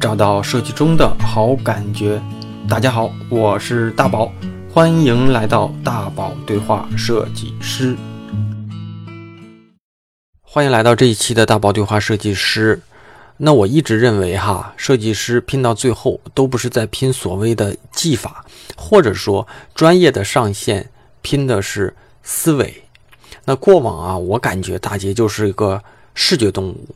找到设计中的好感觉。大家好，我是大宝，欢迎来到大宝对话设计师。欢迎来到这一期的大宝对话设计师。那我一直认为哈，设计师拼到最后都不是在拼所谓的技法，或者说专业的上限，拼的是思维。那过往啊，我感觉大杰就是一个视觉动物，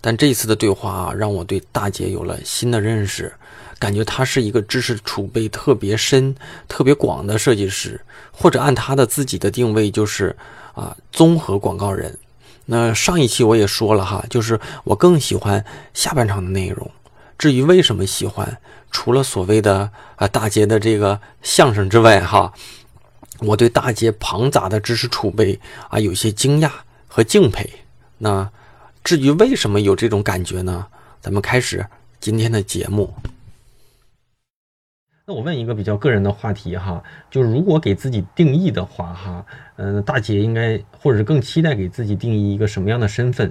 但这一次的对话啊，让我对大姐有了新的认识，感觉他是一个知识储备特别深、特别广的设计师，或者按他的自己的定位就是啊，综合广告人。那上一期我也说了哈，就是我更喜欢下半场的内容。至于为什么喜欢，除了所谓的啊大姐的这个相声之外哈。我对大姐庞杂的知识储备啊，有些惊讶和敬佩。那至于为什么有这种感觉呢？咱们开始今天的节目。那我问一个比较个人的话题哈，就是如果给自己定义的话哈，嗯，大姐应该或者是更期待给自己定义一个什么样的身份？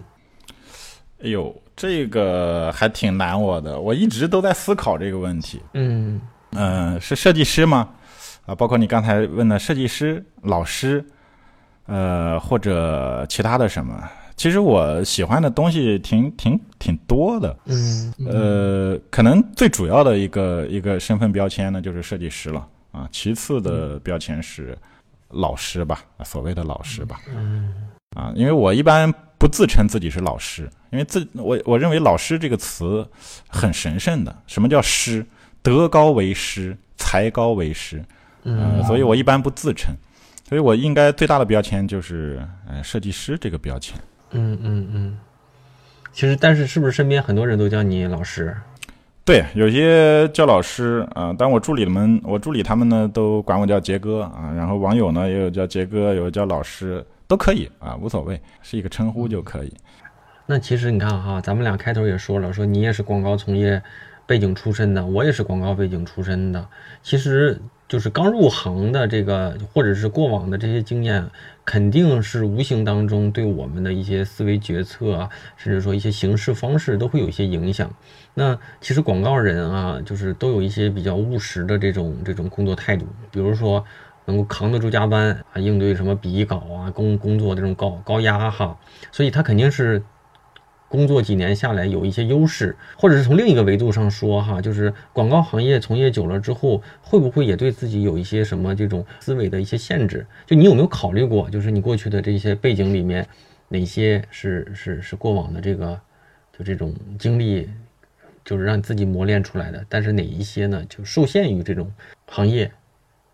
哎呦，这个还挺难我的，我一直都在思考这个问题。嗯嗯，是设计师吗？啊，包括你刚才问的设计师、老师，呃，或者其他的什么，其实我喜欢的东西挺挺挺多的。嗯，呃，可能最主要的一个一个身份标签呢，就是设计师了啊。其次的标签是老师吧，所谓的老师吧。嗯，啊，因为我一般不自称自己是老师，因为自我我认为老师这个词很神圣的。什么叫师？德高为师，才高为师。嗯，所以我一般不自称，所以我应该最大的标签就是呃设计师这个标签。嗯嗯嗯。其实，但是是不是身边很多人都叫你老师？对，有些叫老师啊，但我助理们，我助理他们呢都管我叫杰哥啊。然后网友呢也有叫杰哥，有叫老师，都可以啊，无所谓，是一个称呼就可以。那其实你看哈，咱们俩开头也说了，说你也是广告从业背景出身的，我也是广告背景出身的，其实。就是刚入行的这个，或者是过往的这些经验，肯定是无形当中对我们的一些思维决策啊，甚至说一些行事方式都会有一些影响。那其实广告人啊，就是都有一些比较务实的这种这种工作态度，比如说能够扛得住加班啊，应对什么笔稿啊、工工作这种高高压哈，所以他肯定是。工作几年下来有一些优势，或者是从另一个维度上说哈，就是广告行业从业久了之后，会不会也对自己有一些什么这种思维的一些限制？就你有没有考虑过，就是你过去的这些背景里面，哪些是是是过往的这个就这种经历，就是让自己磨练出来的？但是哪一些呢，就受限于这种行业？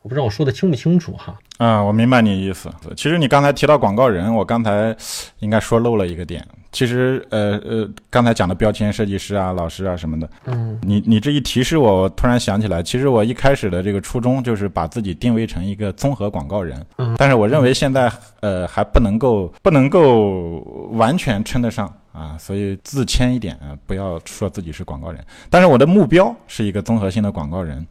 我不知道我说的清不清楚哈。啊，我明白你意思。其实你刚才提到广告人，我刚才应该说漏了一个点。其实，呃呃，刚才讲的标签设计师啊、老师啊什么的，嗯，你你这一提示我，我突然想起来，其实我一开始的这个初衷就是把自己定位成一个综合广告人，嗯，但是我认为现在呃还不能够不能够完全称得上啊，所以自谦一点啊，不要说自己是广告人，但是我的目标是一个综合性的广告人。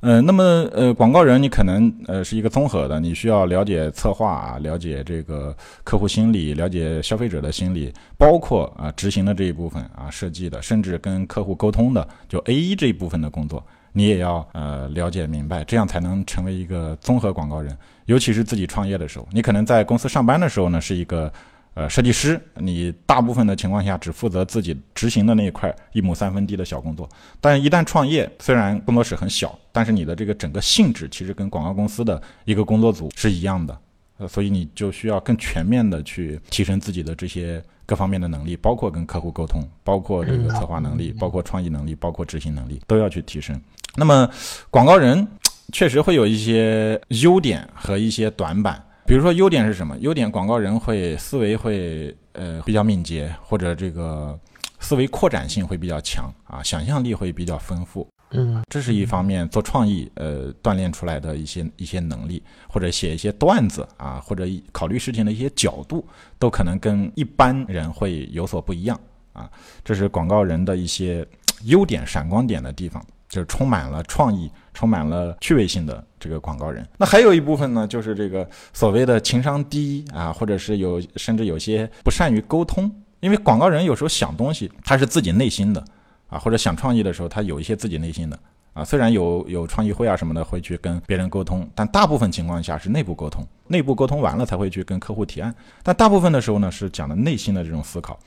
呃，那么呃，广告人你可能呃是一个综合的，你需要了解策划，了解这个客户心理，了解消费者的心理，包括啊执行的这一部分啊设计的，甚至跟客户沟通的，就 A 一这一部分的工作，你也要呃了解明白，这样才能成为一个综合广告人。尤其是自己创业的时候，你可能在公司上班的时候呢，是一个。呃，设计师，你大部分的情况下只负责自己执行的那一块一亩三分地的小工作，但一旦创业，虽然工作室很小，但是你的这个整个性质其实跟广告公司的一个工作组是一样的，呃，所以你就需要更全面的去提升自己的这些各方面的能力，包括跟客户沟通，包括这个策划能力，包括创意能力，包括执行能力都要去提升。那么，广告人 确实会有一些优点和一些短板。比如说优点是什么？优点广告人会思维会呃比较敏捷，或者这个思维扩展性会比较强啊，想象力会比较丰富。嗯，这是一方面做创意呃锻炼出来的一些一些能力，或者写一些段子啊，或者考虑事情的一些角度，都可能跟一般人会有所不一样啊。这是广告人的一些优点、闪光点的地方。就是充满了创意、充满了趣味性的这个广告人。那还有一部分呢，就是这个所谓的情商低啊，或者是有甚至有些不善于沟通。因为广告人有时候想东西，他是自己内心的啊，或者想创意的时候，他有一些自己内心的啊，虽然有有创意会啊什么的会去跟别人沟通，但大部分情况下是内部沟通，内部沟通完了才会去跟客户提案，但大部分的时候呢是讲的内心的这种思考，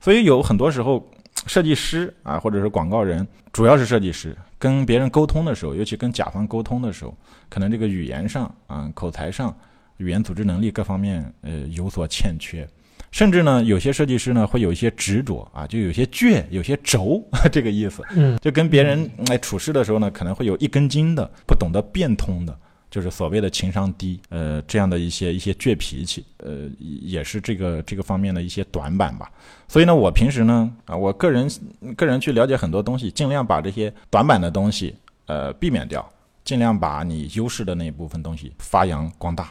所以有很多时候设计师啊或者是广告人，主要是设计师跟别人沟通的时候，尤其跟甲方沟通的时候，可能这个语言上啊口才上。语言组织能力各方面，呃，有所欠缺，甚至呢，有些设计师呢会有一些执着啊，就有些倔，有些轴，这个意思。嗯，就跟别人哎处事的时候呢，可能会有一根筋的，不懂得变通的，就是所谓的情商低，呃，这样的一些一些倔脾气，呃，也是这个这个方面的一些短板吧。所以呢，我平时呢，啊，我个人个人去了解很多东西，尽量把这些短板的东西，呃，避免掉，尽量把你优势的那一部分东西发扬光大。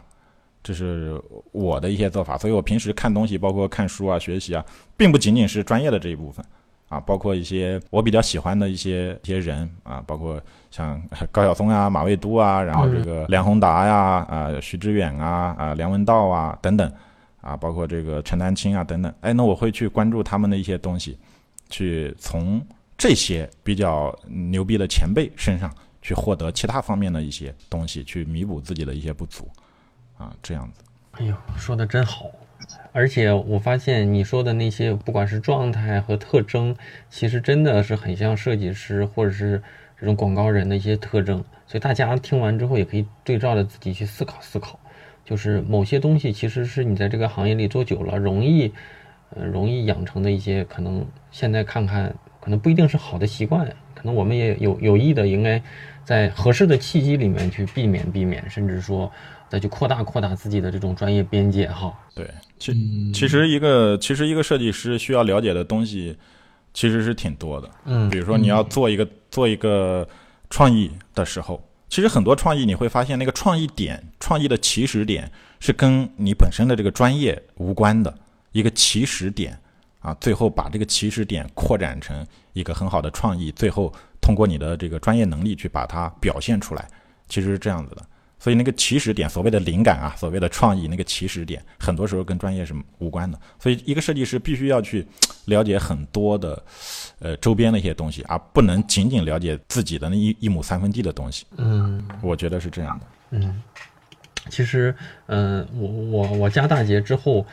这是我的一些做法，所以我平时看东西，包括看书啊、学习啊，并不仅仅是专业的这一部分，啊，包括一些我比较喜欢的一些一些人啊，包括像高晓松啊、马未都啊，然后这个梁宏达呀、啊徐志远啊、啊梁文道啊等等，啊，包括这个陈丹青啊等等，哎，那我会去关注他们的一些东西，去从这些比较牛逼的前辈身上去获得其他方面的一些东西，去弥补自己的一些不足。啊，这样子，哎呦，说的真好，而且我发现你说的那些，不管是状态和特征，其实真的是很像设计师或者是这种广告人的一些特征。所以大家听完之后，也可以对照着自己去思考思考，就是某些东西其实是你在这个行业里做久了，容易，呃，容易养成的一些，可能现在看看，可能不一定是好的习惯，可能我们也有有意的，应该在合适的契机里面去避免避免，甚至说。再去扩大扩大自己的这种专业边界哈。对，其其实一个其实一个设计师需要了解的东西其实是挺多的。嗯，比如说你要做一个做一个创意的时候，其实很多创意你会发现那个创意点、创意的起始点是跟你本身的这个专业无关的一个起始点啊，最后把这个起始点扩展成一个很好的创意，最后通过你的这个专业能力去把它表现出来，其实是这样子的。所以那个起始点，所谓的灵感啊，所谓的创意，那个起始点，很多时候跟专业是无关的。所以一个设计师必须要去 了解很多的，呃，周边的一些东西，而不能仅仅了解自己的那一一亩三分地的东西。嗯，我觉得是这样的。嗯，其实，嗯，我我我加大节之后，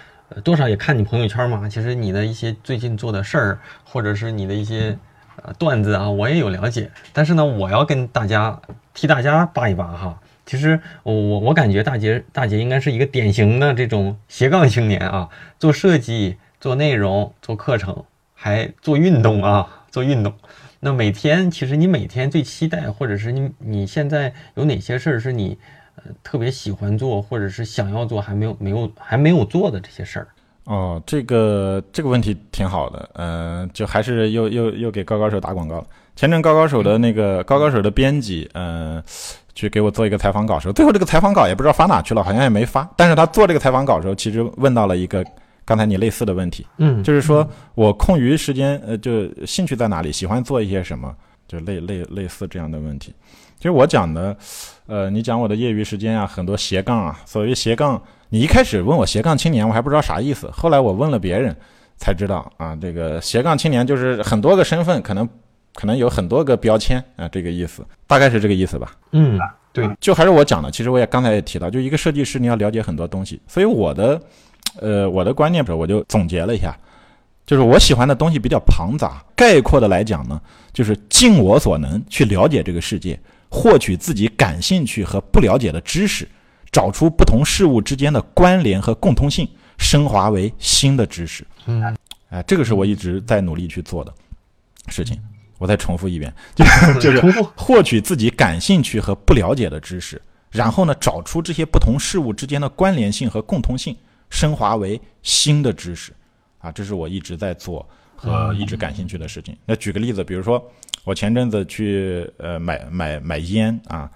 多少也看你朋友圈嘛。其实你的一些最近做的事儿，或者是你的一些呃段子啊，我也有了解。但是呢，我要跟大家替大家扒一扒哈。其实我我我感觉大杰大杰应该是一个典型的这种斜杠青年啊，做设计、做内容、做课程，还做运动啊，做运动。那每天其实你每天最期待，或者是你你现在有哪些事儿是你呃特别喜欢做，或者是想要做还没有没有还没有做的这些事儿？哦，这个这个问题挺好的，嗯，就还是又又又给高高手打广告了。前阵高高手的那个高高手的编辑，嗯。去给我做一个采访稿的时候，最后这个采访稿也不知道发哪去了，好像也没发。但是他做这个采访稿的时候，其实问到了一个刚才你类似的问题，嗯，就是说我空余时间，呃，就兴趣在哪里，喜欢做一些什么，就类类类似这样的问题。其实我讲的，呃，你讲我的业余时间啊，很多斜杠啊。所谓斜杠，你一开始问我斜杠青年，我还不知道啥意思。后来我问了别人，才知道啊，这个斜杠青年就是很多个身份，可能。可能有很多个标签啊，这个意思大概是这个意思吧。嗯，对，就还是我讲的。其实我也刚才也提到，就一个设计师，你要了解很多东西。所以我的，呃，我的观念，我就总结了一下，就是我喜欢的东西比较庞杂。概括的来讲呢，就是尽我所能去了解这个世界，获取自己感兴趣和不了解的知识，找出不同事物之间的关联和共通性，升华为新的知识。嗯，哎，这个是我一直在努力去做的事情。我再重复一遍，就是 就是获取自己感兴趣和不了解的知识，然后呢，找出这些不同事物之间的关联性和共通性，升华为新的知识，啊，这是我一直在做和一直感兴趣的事情。那举个例子，比如说我前阵子去呃买买买烟啊，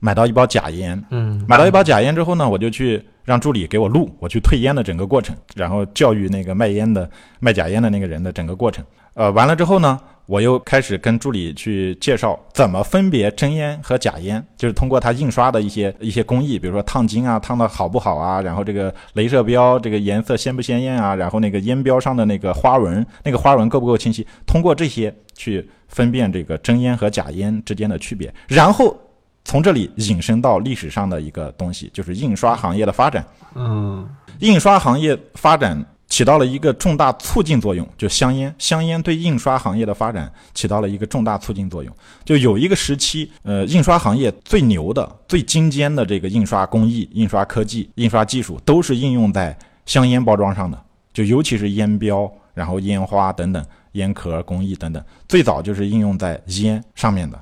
买到一包假烟，嗯，买到一包假烟之后呢，我就去让助理给我录我去退烟的整个过程，然后教育那个卖烟的卖假烟的那个人的整个过程。呃，完了之后呢。我又开始跟助理去介绍怎么分别真烟和假烟，就是通过它印刷的一些一些工艺，比如说烫金啊，烫的好不好啊，然后这个镭射标这个颜色鲜不鲜艳啊，然后那个烟标上的那个花纹，那个花纹够不够清晰，通过这些去分辨这个真烟和假烟之间的区别，然后从这里引申到历史上的一个东西，就是印刷行业的发展。嗯，印刷行业发展起到了一个重大促进作用，就香烟，香烟对印刷行业的发展起到了一个重大促进作用。就有一个时期，呃，印刷行业最牛的、最精尖的这个印刷工艺、印刷科技、印刷技术，都是应用在香烟包装上的，就尤其是烟标，然后烟花等等、烟壳工艺等等，最早就是应用在烟上面的，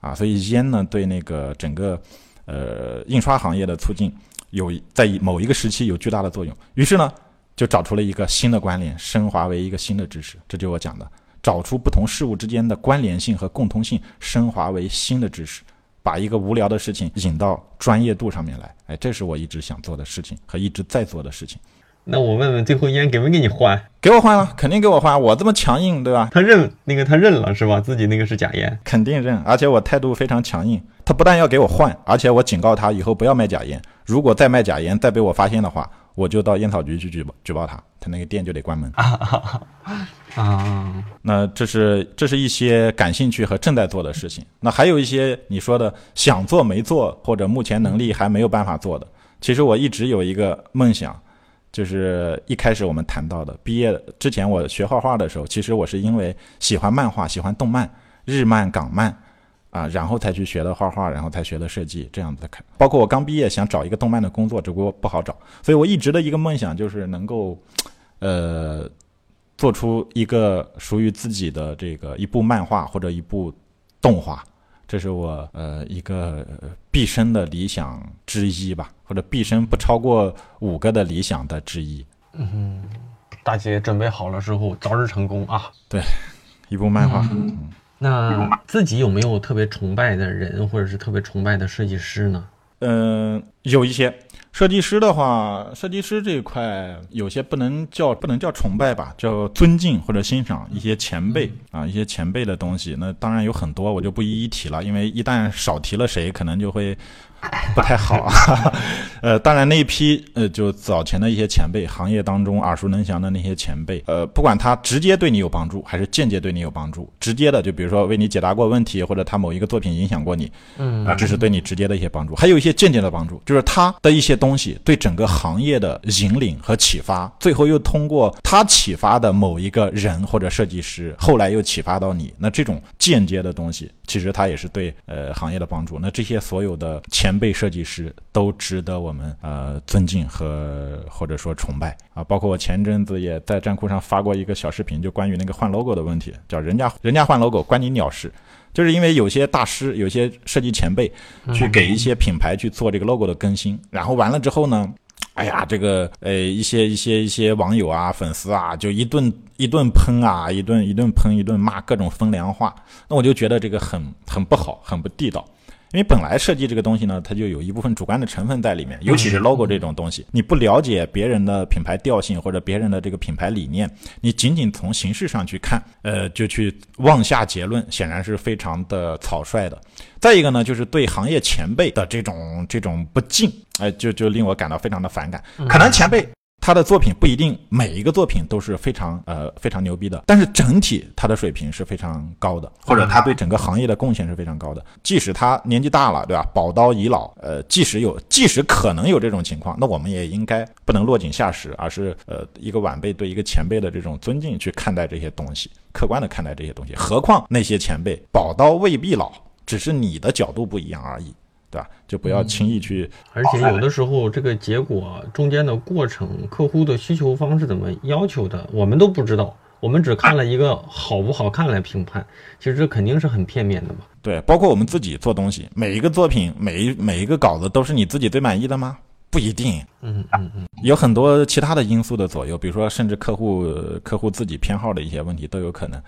啊，所以烟呢对那个整个呃印刷行业的促进。有在某一个时期有巨大的作用，于是呢，就找出了一个新的关联，升华为一个新的知识。这就是我讲的，找出不同事物之间的关联性和共通性，升华为新的知识，把一个无聊的事情引到专业度上面来。哎，这是我一直想做的事情和一直在做的事情。那我问问，最后烟给没给你换？给我换了，肯定给我换。我这么强硬，对吧？他认那个他认了是吧？自己那个是假烟，肯定认。而且我态度非常强硬，他不但要给我换，而且我警告他以后不要卖假烟。如果再卖假烟，再被我发现的话，我就到烟草局去举报举报他，他那个店就得关门。啊，那这是这是一些感兴趣和正在做的事情。那还有一些你说的想做没做，或者目前能力还没有办法做的。其实我一直有一个梦想。就是一开始我们谈到的，毕业之前我学画画的时候，其实我是因为喜欢漫画、喜欢动漫、日漫、港漫，啊，然后才去学的画画，然后才学的设计，这样子的看。包括我刚毕业想找一个动漫的工作，只不过不好找，所以我一直的一个梦想就是能够，呃，做出一个属于自己的这个一部漫画或者一部动画。这是我呃一个毕生的理想之一吧，或者毕生不超过五个的理想的之一。嗯，大姐准备好了之后，早日成功啊！对，一部漫画。那自己有没有特别崇拜的人，或者是特别崇拜的设计师呢？嗯，有一些。设计师的话，设计师这一块有些不能叫不能叫崇拜吧，叫尊敬或者欣赏一些前辈啊，一些前辈的东西。那当然有很多，我就不一一提了，因为一旦少提了谁，可能就会。不太好啊，呃，当然那一批呃，就早前的一些前辈，行业当中耳熟能详的那些前辈，呃，不管他直接对你有帮助，还是间接对你有帮助，直接的就比如说为你解答过问题，或者他某一个作品影响过你，嗯啊，这是对你直接的一些帮助，还有一些间接的帮助，就是他的一些东西对整个行业的引领和启发，最后又通过他启发的某一个人或者设计师，后来又启发到你，那这种间接的东西，其实他也是对呃行业的帮助。那这些所有的前。前辈设计师都值得我们呃尊敬和或者说崇拜啊！包括我前阵子也在站酷上发过一个小视频，就关于那个换 logo 的问题，叫人家人家换 logo 关你鸟事，就是因为有些大师、有些设计前辈去给一些品牌去做这个 logo 的更新，然后完了之后呢，哎呀，这个呃一些一些一些网友啊、粉丝啊，就一顿一顿喷啊，一顿一顿喷，一顿骂，各种风凉话，那我就觉得这个很很不好，很不地道。因为本来设计这个东西呢，它就有一部分主观的成分在里面，尤其是 logo 这种东西，你不了解别人的品牌调性或者别人的这个品牌理念，你仅仅从形式上去看，呃，就去妄下结论，显然是非常的草率的。再一个呢，就是对行业前辈的这种这种不敬，哎，就就令我感到非常的反感。可能前辈。他的作品不一定每一个作品都是非常呃非常牛逼的，但是整体他的水平是非常高的，或者他对整个行业的贡献是非常高的。即使他年纪大了，对吧？宝刀已老，呃，即使有，即使可能有这种情况，那我们也应该不能落井下石，而是呃一个晚辈对一个前辈的这种尊敬去看待这些东西，客观的看待这些东西。何况那些前辈宝刀未必老，只是你的角度不一样而已。对吧？就不要轻易去。而且有的时候，这个结果中间的过程，客户的需求方是怎么要求的，我们都不知道。我们只看了一个好不好看来评判，其实这肯定是很片面的嘛。对，包括我们自己做东西，每一个作品，每一每一个稿子都是你自己最满意的吗？不一定。嗯嗯嗯，有很多其他的因素的左右，比如说甚至客户客户自己偏好的一些问题都有可能。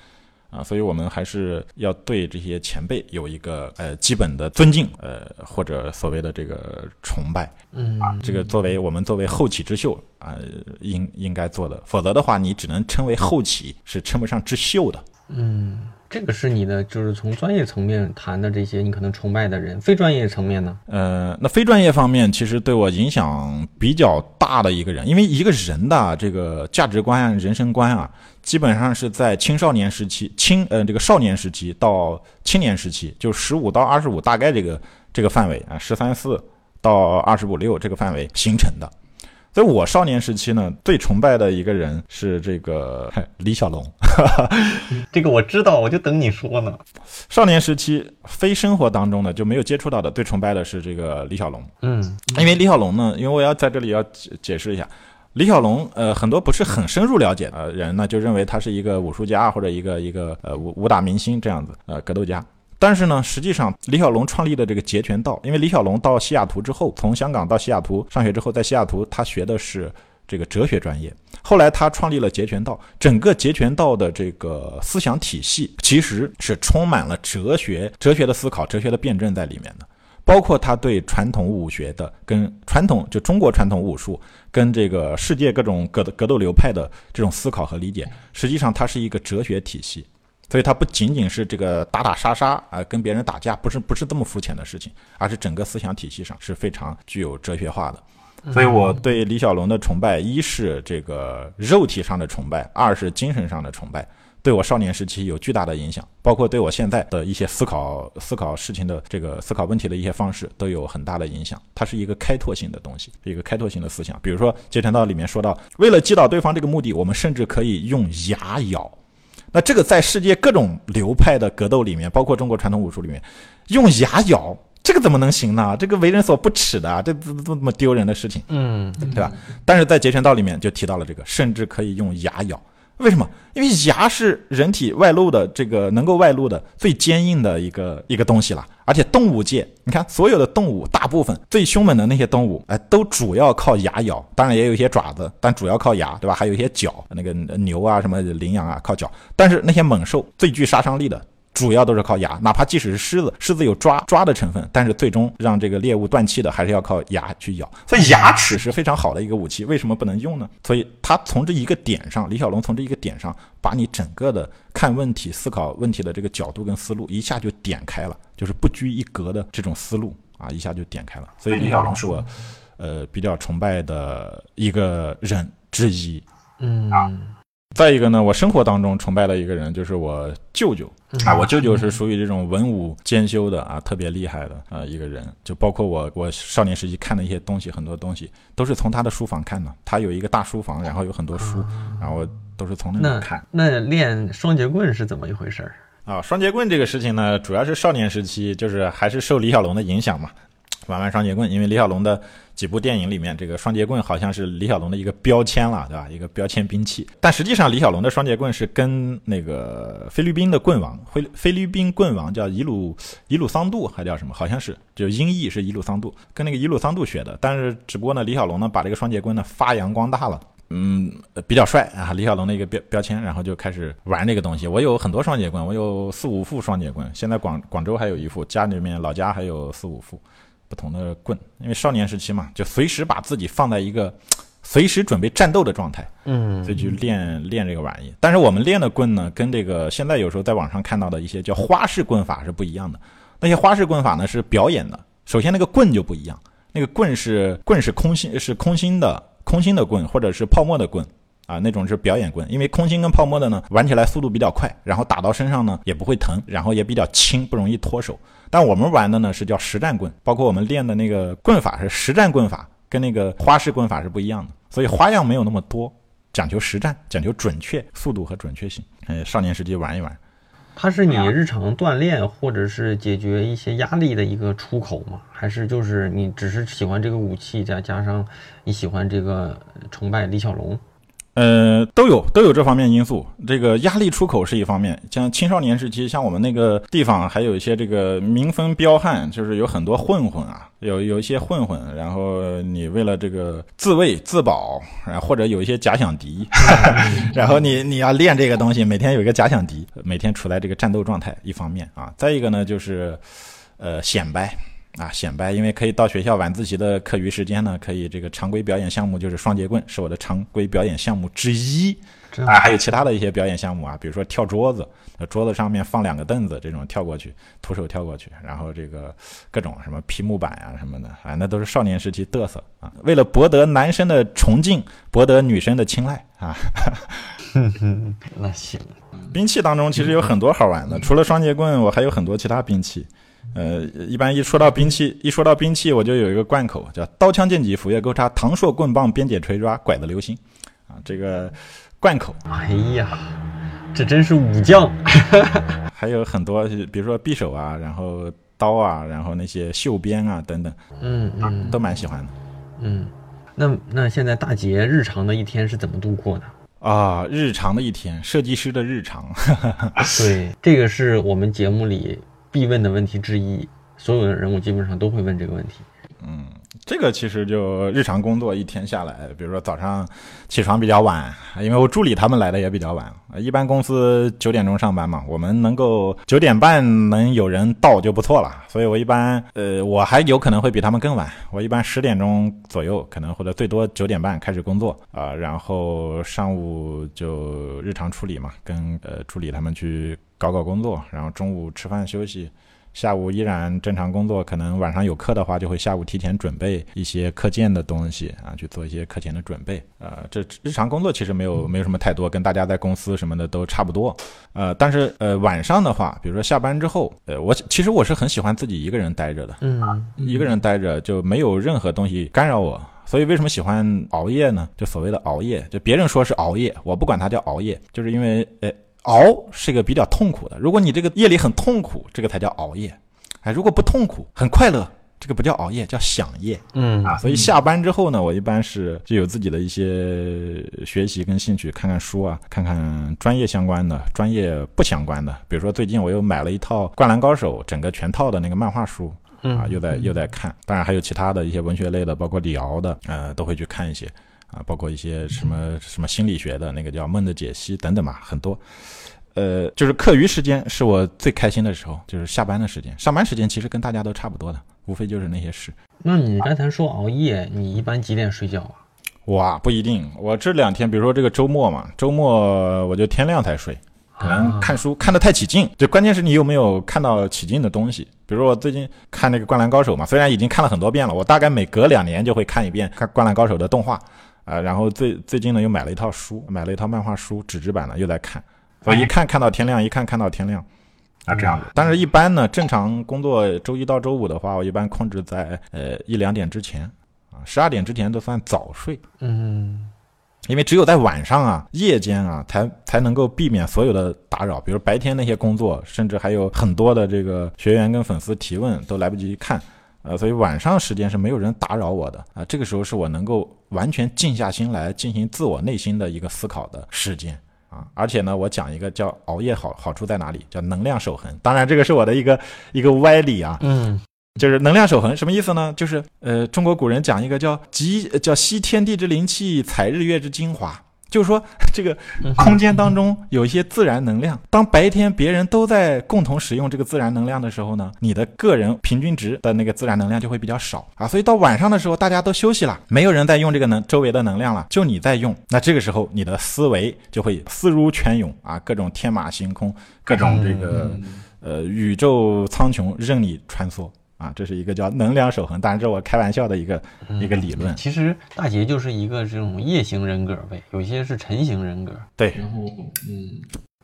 啊，所以我们还是要对这些前辈有一个呃基本的尊敬，呃或者所谓的这个崇拜，嗯，这个作为我们作为后起之秀啊，应应该做的，否则的话，你只能称为后起，是称不上之秀的。嗯，这个是你的，就是从专业层面谈的这些，你可能崇拜的人。非专业层面呢？呃，那非专业方面，其实对我影响比较大的一个人，因为一个人的这个价值观啊、人生观啊，基本上是在青少年时期、青呃这个少年时期到青年时期，就十五到二十五，大概这个这个范围啊，十三四到二十五六这个范围形成的。所以我少年时期呢，最崇拜的一个人是这个李小龙。这个我知道，我就等你说呢。少年时期非生活当中呢就没有接触到的，最崇拜的是这个李小龙。嗯，因为李小龙呢，因为我要在这里要解解释一下，李小龙呃很多不是很深入了解的人呢，就认为他是一个武术家或者一个一个呃武武打明星这样子呃格斗家。但是呢，实际上李小龙创立的这个截拳道，因为李小龙到西雅图之后，从香港到西雅图上学之后，在西雅图他学的是这个哲学专业。后来他创立了截拳道，整个截拳道的这个思想体系其实是充满了哲学、哲学的思考、哲学的辩证在里面的。包括他对传统武学的跟传统就中国传统武术跟这个世界各种格格斗流派的这种思考和理解，实际上它是一个哲学体系。所以它不仅仅是这个打打杀杀啊，跟别人打架，不是不是这么肤浅的事情，而是整个思想体系上是非常具有哲学化的。所以我对李小龙的崇拜，一是这个肉体上的崇拜，二是精神上的崇拜，对我少年时期有巨大的影响，包括对我现在的一些思考、思考事情的这个思考问题的一些方式都有很大的影响。它是一个开拓性的东西，一个开拓性的思想。比如说《截拳道》里面说到，为了击倒对方这个目的，我们甚至可以用牙咬。那这个在世界各种流派的格斗里面，包括中国传统武术里面，用牙咬，这个怎么能行呢？这个为人所不齿的，这这这么丢人的事情，嗯，对吧？但是在截拳道里面就提到了这个，甚至可以用牙咬。为什么？因为牙是人体外露的这个能够外露的最坚硬的一个一个东西了，而且动物界，你看所有的动物，大部分最凶猛的那些动物，哎，都主要靠牙咬，当然也有一些爪子，但主要靠牙，对吧？还有一些脚，那个牛啊，什么羚羊啊，靠脚。但是那些猛兽最具杀伤力的。主要都是靠牙，哪怕即使是狮子，狮子有抓抓的成分，但是最终让这个猎物断气的还是要靠牙去咬。所以牙齿是非常好的一个武器，为什么不能用呢？所以他从这一个点上，李小龙从这一个点上，把你整个的看问题、思考问题的这个角度跟思路一下就点开了，就是不拘一格的这种思路啊，一下就点开了。所以李小龙是我，呃，比较崇拜的一个人之一。嗯。再一个呢，我生活当中崇拜的一个人就是我舅舅啊，我舅舅是属于这种文武兼修的啊，特别厉害的啊一个人。就包括我，我少年时期看的一些东西，很多东西都是从他的书房看的。他有一个大书房，然后有很多书，然后都是从那里看。那练双截棍是怎么一回事儿啊？双截棍这个事情呢，主要是少年时期，就是还是受李小龙的影响嘛。玩玩双截棍，因为李小龙的几部电影里面，这个双截棍好像是李小龙的一个标签了，对吧？一个标签兵器。但实际上，李小龙的双截棍是跟那个菲律宾的棍王，菲菲律宾棍王叫伊鲁伊鲁桑杜，还叫什么？好像是，就音译是伊鲁桑杜，跟那个伊鲁桑杜学的。但是只不过呢，李小龙呢把这个双截棍呢发扬光大了，嗯，比较帅啊，李小龙的一个标标签，然后就开始玩这个东西。我有很多双截棍，我有四五副双截棍，现在广广州还有一副，家里面老家还有四五副。不同的棍，因为少年时期嘛，就随时把自己放在一个 随时准备战斗的状态，嗯，所以就练练这个玩意。但是我们练的棍呢，跟这个现在有时候在网上看到的一些叫花式棍法是不一样的。那些花式棍法呢是表演的，首先那个棍就不一样，那个棍是棍是空心是空心的空心的棍，或者是泡沫的棍。啊，那种是表演棍，因为空心跟泡沫的呢，玩起来速度比较快，然后打到身上呢也不会疼，然后也比较轻，不容易脱手。但我们玩的呢是叫实战棍，包括我们练的那个棍法是实战棍法，跟那个花式棍法是不一样的，所以花样没有那么多，讲求实战，讲求准确速度和准确性。呃，少年时期玩一玩。它是你日常锻炼或者是解决一些压力的一个出口吗？还是就是你只是喜欢这个武器，再加上你喜欢这个崇拜李小龙？呃，都有都有这方面因素。这个压力出口是一方面，像青少年时期，像我们那个地方，还有一些这个民风彪悍，就是有很多混混啊，有有一些混混，然后你为了这个自卫自保，然后或者有一些假想敌，然后你你要练这个东西，每天有一个假想敌，每天处在这个战斗状态，一方面啊，再一个呢就是，呃，显摆。啊，显摆，因为可以到学校晚自习的课余时间呢，可以这个常规表演项目就是双节棍，是我的常规表演项目之一。啊，还有其他的一些表演项目啊，比如说跳桌子，桌子上面放两个凳子，这种跳过去，徒手跳过去，然后这个各种什么劈木板啊什么的，啊，那都是少年时期嘚瑟啊。为了博得男生的崇敬，博得女生的青睐啊。那行，兵器当中其实有很多好玩的，除了双节棍，我还有很多其他兵器。呃，一般一说到兵器，一说到兵器，我就有一个贯口，叫刀枪剑戟斧钺钩叉唐硕棍棒鞭锏锤抓拐子流星，啊，这个贯口。哎呀，这真是武将。还有很多，比如说匕首啊，然后刀啊，然后那些袖鞭啊等等，嗯嗯，都蛮喜欢的。嗯，那那现在大杰日常的一天是怎么度过的？啊，日常的一天，设计师的日常。对，这个是我们节目里。必问的问题之一，所有的人物基本上都会问这个问题。嗯，这个其实就日常工作一天下来，比如说早上起床比较晚，因为我助理他们来的也比较晚。一般公司九点钟上班嘛，我们能够九点半能有人到就不错了。所以我一般，呃，我还有可能会比他们更晚。我一般十点钟左右，可能或者最多九点半开始工作啊，然后上午就日常处理嘛，跟呃助理他们去。搞搞工作，然后中午吃饭休息，下午依然正常工作。可能晚上有课的话，就会下午提前准备一些课件的东西啊，去做一些课前的准备。呃，这日常工作其实没有没有什么太多，跟大家在公司什么的都差不多。呃，但是呃晚上的话，比如说下班之后，呃，我其实我是很喜欢自己一个人待着的，嗯，一个人待着就没有任何东西干扰我。所以为什么喜欢熬夜呢？就所谓的熬夜，就别人说是熬夜，我不管它叫熬夜，就是因为呃。熬是一个比较痛苦的，如果你这个夜里很痛苦，这个才叫熬夜。哎，如果不痛苦，很快乐，这个不叫熬夜，叫享夜。嗯啊，所以下班之后呢，我一般是就有自己的一些学习跟兴趣，看看书啊，看看专业相关的、专业不相关的。比如说最近我又买了一套《灌篮高手》整个全套的那个漫画书，啊，又在又在看。当然还有其他的一些文学类的，包括李敖的，呃，都会去看一些。啊，包括一些什么什么心理学的那个叫《梦的解析》等等嘛，很多。呃，就是课余时间是我最开心的时候，就是下班的时间。上班时间其实跟大家都差不多的，无非就是那些事。那你刚才说熬夜，你一般几点睡觉啊？哇，不一定。我这两天，比如说这个周末嘛，周末我就天亮才睡，可能看书看得太起劲。就关键是你有没有看到起劲的东西。比如我最近看那个《灌篮高手》嘛，虽然已经看了很多遍了，我大概每隔两年就会看一遍看《灌篮高手》的动画。啊，然后最最近呢又买了一套书，买了一套漫画书，纸质版的，又在看。所以一看看到天亮，一看看到天亮，啊这样子。但是，一般呢，正常工作周一到周五的话，我一般控制在呃一两点之前，啊十二点之前都算早睡。嗯，因为只有在晚上啊、夜间啊，才才能够避免所有的打扰，比如白天那些工作，甚至还有很多的这个学员跟粉丝提问都来不及看。呃，所以晚上时间是没有人打扰我的啊，这个时候是我能够完全静下心来进行自我内心的一个思考的时间啊。而且呢，我讲一个叫熬夜好好处在哪里，叫能量守恒。当然，这个是我的一个一个歪理啊，嗯，就是能量守恒什么意思呢？就是呃，中国古人讲一个叫集叫吸天地之灵气，采日月之精华。就是说，这个空间当中有一些自然能量。当白天别人都在共同使用这个自然能量的时候呢，你的个人平均值的那个自然能量就会比较少啊。所以到晚上的时候，大家都休息了，没有人在用这个能周围的能量了，就你在用。那这个时候，你的思维就会思如泉涌啊，各种天马行空，各种这个呃宇宙苍穹任你穿梭。啊，这是一个叫能量守恒，当然这我开玩笑的一个一个理论。其实大杰就是一个这种夜行人格呗，有些是晨型人格。对，然后嗯，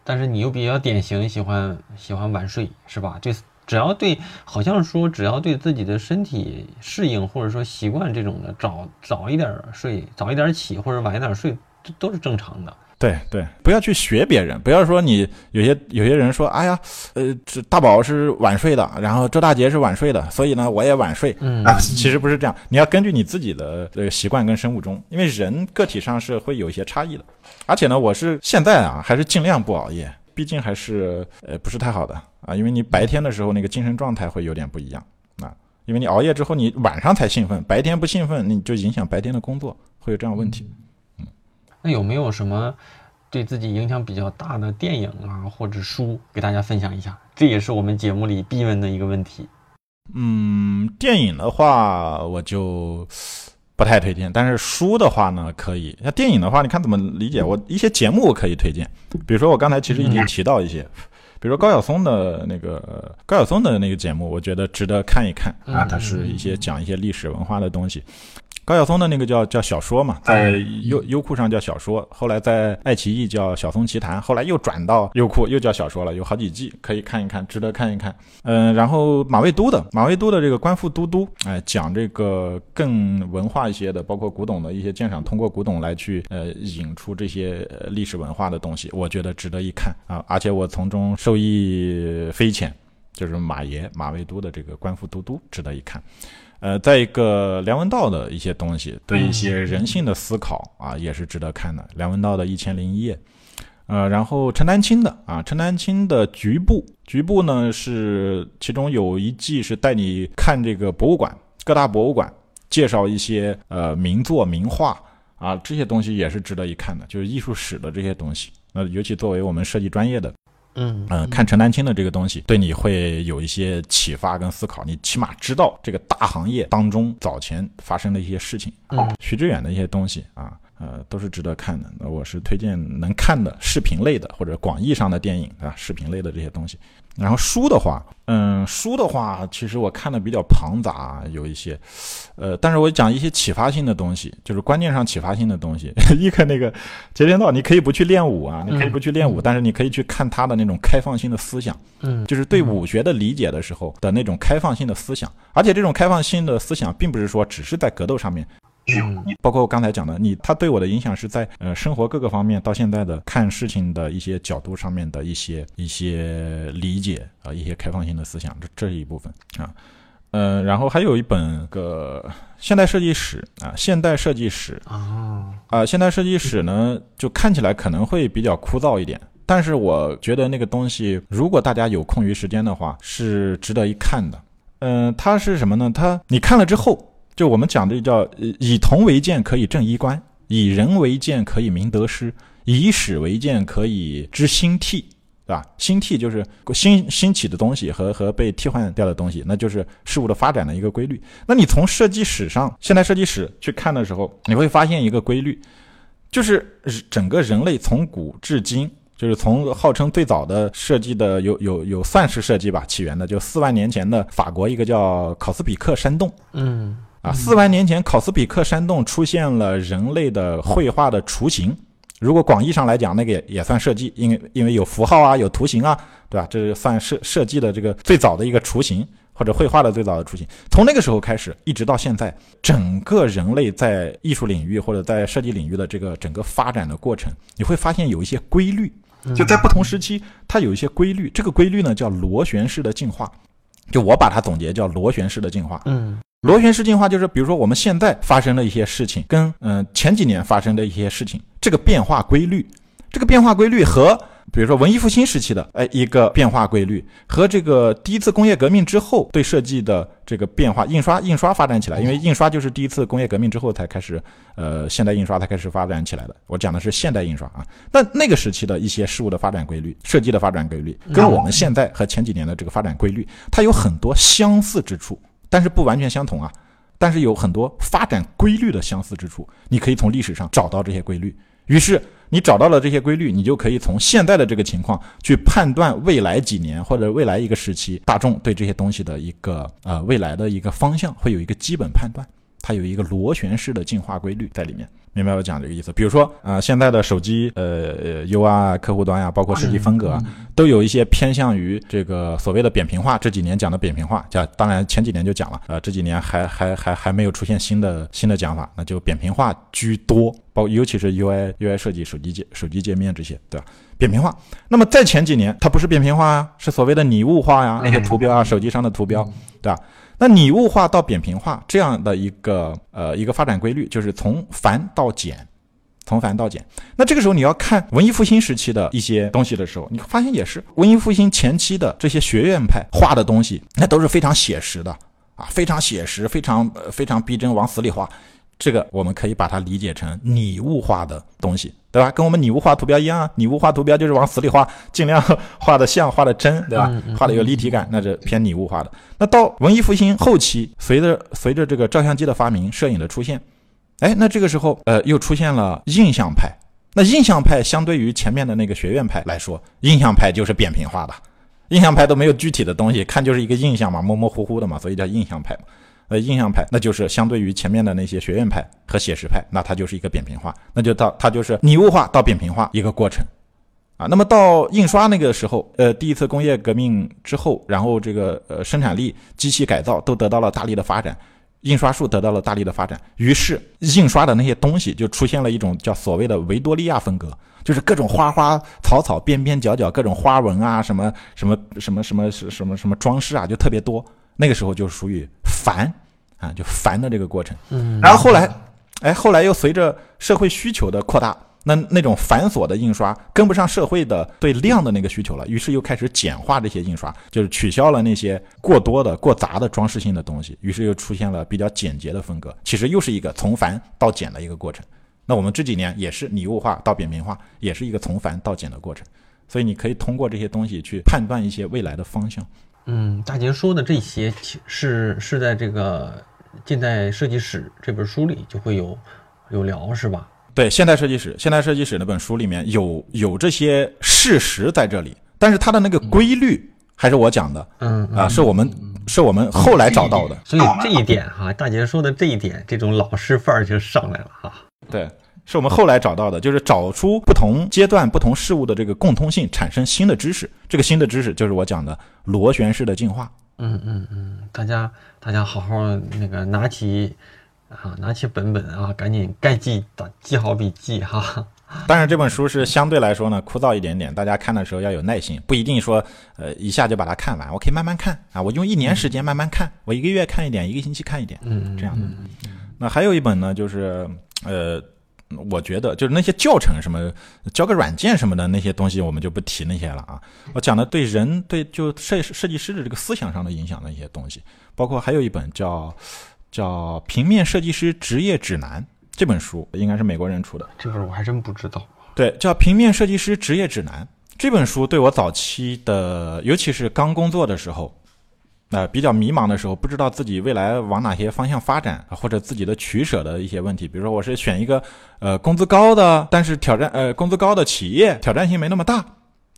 但是你又比较典型，喜欢喜欢晚睡，是吧？这只要对，好像说只要对自己的身体适应或者说习惯这种的，早早一点睡，早一点起或者晚一点睡，这都是正常的。对对，不要去学别人，不要说你有些有些人说，哎呀，呃，这大宝是晚睡的，然后周大杰是晚睡的，所以呢，我也晚睡。嗯啊，其实不是这样，你要根据你自己的这个习惯跟生物钟，因为人个体上是会有一些差异的。而且呢，我是现在啊，还是尽量不熬夜，毕竟还是呃不是太好的啊，因为你白天的时候那个精神状态会有点不一样啊，因为你熬夜之后你晚上才兴奋，白天不兴奋，你就影响白天的工作，会有这样问题。那有没有什么对自己影响比较大的电影啊，或者书给大家分享一下？这也是我们节目里必问的一个问题。嗯，电影的话我就不太推荐，但是书的话呢可以。那电影的话，你看怎么理解？我一些节目我可以推荐，比如说我刚才其实已经提到一些，比如说高晓松的那个高晓松的那个节目，我觉得值得看一看啊，它是一些讲一些历史文化的东西。高晓松的那个叫叫小说嘛，在优优酷上叫小说，后来在爱奇艺叫晓松奇谈，后来又转到优酷又叫小说了，有好几季可以看一看，值得看一看。嗯，然后马未都的马未都的这个观复都督，哎，讲这个更文化一些的，包括古董的一些鉴赏，通过古董来去呃引出这些历史文化的东西，我觉得值得一看啊，而且我从中受益匪浅，就是马爷马未都的这个观复都督值得一看。呃，再一个梁文道的一些东西，对一些人性的思考啊，也是值得看的。梁文道的一千零一夜，呃，然后陈丹青的啊，陈丹青的局部，局部呢是其中有一季是带你看这个博物馆，各大博物馆介绍一些呃名作名画啊，这些东西也是值得一看的，就是艺术史的这些东西。那尤其作为我们设计专业的。嗯看陈丹青的这个东西，对你会有一些启发跟思考。你起码知道这个大行业当中早前发生的一些事情。嗯，徐志远的一些东西啊，呃，都是值得看的。那我是推荐能看的视频类的或者广义上的电影啊，视频类的这些东西。然后书的话，嗯，书的话，其实我看的比较庞杂，有一些，呃，但是我讲一些启发性的东西，就是观念上启发性的东西。一个那个截天道，你可以不去练武啊，你可以不去练武，但是你可以去看他的那种开放性的思想，嗯，就是对武学的理解的时候的那种开放性的思想，而且这种开放性的思想，并不是说只是在格斗上面。包括我刚才讲的，你他对我的影响是在呃生活各个方面到现在的看事情的一些角度上面的一些一些理解啊，一些开放性的思想，这这是一部分啊，呃，然后还有一本个现代设计史啊，现代设计史啊啊，现代设计史呢，就看起来可能会比较枯燥一点，但是我觉得那个东西，如果大家有空余时间的话，是值得一看的。嗯，它是什么呢？它你看了之后。就我们讲的叫以铜为鉴可以正衣冠，以人为鉴可以明得失，以史为鉴可以知兴替，对吧？兴替就是新兴起的东西和和被替换掉的东西，那就是事物的发展的一个规律。那你从设计史上，现代设计史去看的时候，你会发现一个规律，就是整个人类从古至今，就是从号称最早的设计的有有有算式设计吧起源的，就四万年前的法国一个叫考斯比克山洞，嗯。啊，四万年前，考斯比克山洞出现了人类的绘画的雏形。如果广义上来讲，那个也也算设计，因为因为有符号啊，有图形啊，对吧？这是算设设计的这个最早的一个雏形，或者绘画的最早的雏形。从那个时候开始，一直到现在，整个人类在艺术领域或者在设计领域的这个整个发展的过程，你会发现有一些规律，就在不同时期，它有一些规律。这个规律呢，叫螺旋式的进化。就我把它总结叫螺旋式的进化。嗯。螺旋式进化就是，比如说我们现在发生的一些事情，跟嗯前几年发生的一些事情，这个变化规律，这个变化规律和比如说文艺复兴时期的哎一个变化规律，和这个第一次工业革命之后对设计的这个变化，印刷印刷发展起来，因为印刷就是第一次工业革命之后才开始，呃现代印刷才开始发展起来的。我讲的是现代印刷啊，那那个时期的一些事物的发展规律，设计的发展规律，跟我们现在和前几年的这个发展规律，它有很多相似之处。但是不完全相同啊，但是有很多发展规律的相似之处，你可以从历史上找到这些规律。于是你找到了这些规律，你就可以从现在的这个情况去判断未来几年或者未来一个时期大众对这些东西的一个呃未来的一个方向，会有一个基本判断。它有一个螺旋式的进化规律在里面。明白我讲这个意思？比如说，啊，现在的手机，呃，UI，客户端呀，包括设计风格啊，都有一些偏向于这个所谓的扁平化。这几年讲的扁平化，叫当然前几年就讲了，呃，这几年还还还还没有出现新的新的讲法，那就扁平化居多，包尤其是 UI UI 设计、手机界手机界面这些，对吧？扁平化。那么在前几年，它不是扁平化呀，是所谓的拟物化呀，那些图标啊，手机上的图标，对吧？那拟物化到扁平化这样的一个呃一个发展规律，就是从繁到简，从繁到简。那这个时候你要看文艺复兴时期的一些东西的时候，你发现也是文艺复兴前期的这些学院派画的东西，那都是非常写实的啊，非常写实，非常非常逼真，往死里画。这个我们可以把它理解成拟物化的东西，对吧？跟我们拟物画图标一样啊，拟物画图标就是往死里画，尽量 画的像，画的真，对吧？嗯嗯画的有立体感，那是偏拟物化的。那到文艺复兴后期，随着随着这个照相机的发明，摄影的出现，哎，那这个时候呃又出现了印象派。那印象派相对于前面的那个学院派来说，印象派就是扁平化的，印象派都没有具体的东西，看就是一个印象嘛，模模糊糊的嘛，所以叫印象派嘛。呃，印象派那就是相对于前面的那些学院派和写实派，那它就是一个扁平化，那就到它就是拟物化到扁平化一个过程。啊，那么到印刷那个时候，呃，第一次工业革命之后，然后这个呃生产力、机器改造都得到了大力的发展，印刷术得到了大力的发展，于是印刷的那些东西就出现了一种叫所谓的维多利亚风格，就是各种花花草草、边边角角各种花纹啊，什么什么什么什么什么什么什么装饰啊，就特别多。那个时候就属于繁啊，就繁的这个过程。嗯，然后后来，哎，后来又随着社会需求的扩大，那那种繁琐的印刷跟不上社会的对量的那个需求了，于是又开始简化这些印刷，就是取消了那些过多的、过杂的装饰性的东西，于是又出现了比较简洁的风格。其实又是一个从繁到简的一个过程。那我们这几年也是拟物化到扁平化，也是一个从繁到简的过程。所以你可以通过这些东西去判断一些未来的方向。嗯，大杰说的这些其是是在这个《近代设计史》这本书里就会有有聊，是吧？对《现代设计史》，《现代设计史》那本书里面有有这些事实在这里，但是它的那个规律还是我讲的嗯啊，是我们是我们后来找到的。所以这一点哈，大杰说的这一点，这种老师范儿就上来了哈。对，是我们后来找到的，就是找出不同阶段、不同事物的这个共通性，产生新的知识。这个新的知识就是我讲的螺旋式的进化。嗯嗯嗯，大家大家好好那个拿起啊，拿起本本啊，赶紧该记打记好笔记哈。当然，这本书是相对来说呢枯燥一点点，大家看的时候要有耐心，不一定说呃一下就把它看完，我可以慢慢看啊，我用一年时间慢慢看，我一个月看一点，一个星期看一点，嗯，这样的。那还有一本呢，就是呃，我觉得就是那些教程什么教个软件什么的那些东西，我们就不提那些了啊。我讲的对人对就设设计师的这个思想上的影响的一些东西，包括还有一本叫叫《平面设计师职业指南》这本书，应该是美国人出的。这本我还真不知道。对，叫《平面设计师职业指南》这本书对我早期的，尤其是刚工作的时候，呃，比较迷茫的时候，不知道自己未来往哪些方向发展，或者自己的取舍的一些问题。比如说，我是选一个呃工资高的，但是挑战呃工资高的企业，挑战性没那么大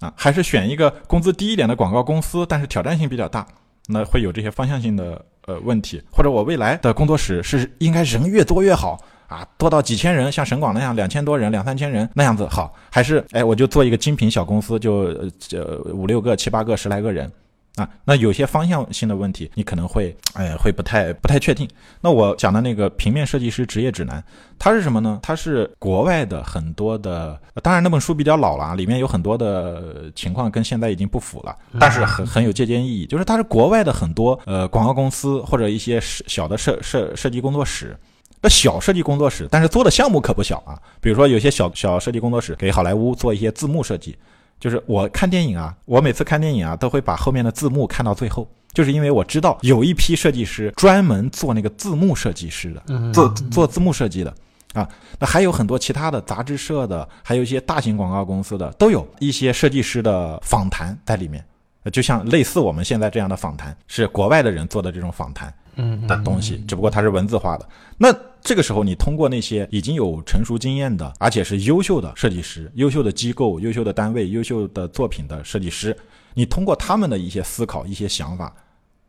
啊，还是选一个工资低一点的广告公司，但是挑战性比较大，那会有这些方向性的呃问题。或者我未来的工作室是应该人越多越好。啊，多到几千人，像省广那样两千多人、两三千人那样子好，还是哎，我就做一个精品小公司，就呃五六个、七八个、十来个人啊。那有些方向性的问题，你可能会哎会不太不太确定。那我讲的那个平面设计师职业指南，它是什么呢？它是国外的很多的，当然那本书比较老了，里面有很多的情况跟现在已经不符了，但是很很有借鉴意义。就是它是国外的很多呃广告公司或者一些小的设设设计工作室。那小设计工作室，但是做的项目可不小啊。比如说，有些小小设计工作室给好莱坞做一些字幕设计，就是我看电影啊，我每次看电影啊，都会把后面的字幕看到最后，就是因为我知道有一批设计师专门做那个字幕设计师的，做做字幕设计的啊。那还有很多其他的杂志社的，还有一些大型广告公司的，都有一些设计师的访谈在里面。就像类似我们现在这样的访谈，是国外的人做的这种访谈。嗯的东西，只不过它是文字化的。那这个时候，你通过那些已经有成熟经验的，而且是优秀的设计师、优秀的机构、优秀的单位、优秀的作品的设计师，你通过他们的一些思考、一些想法，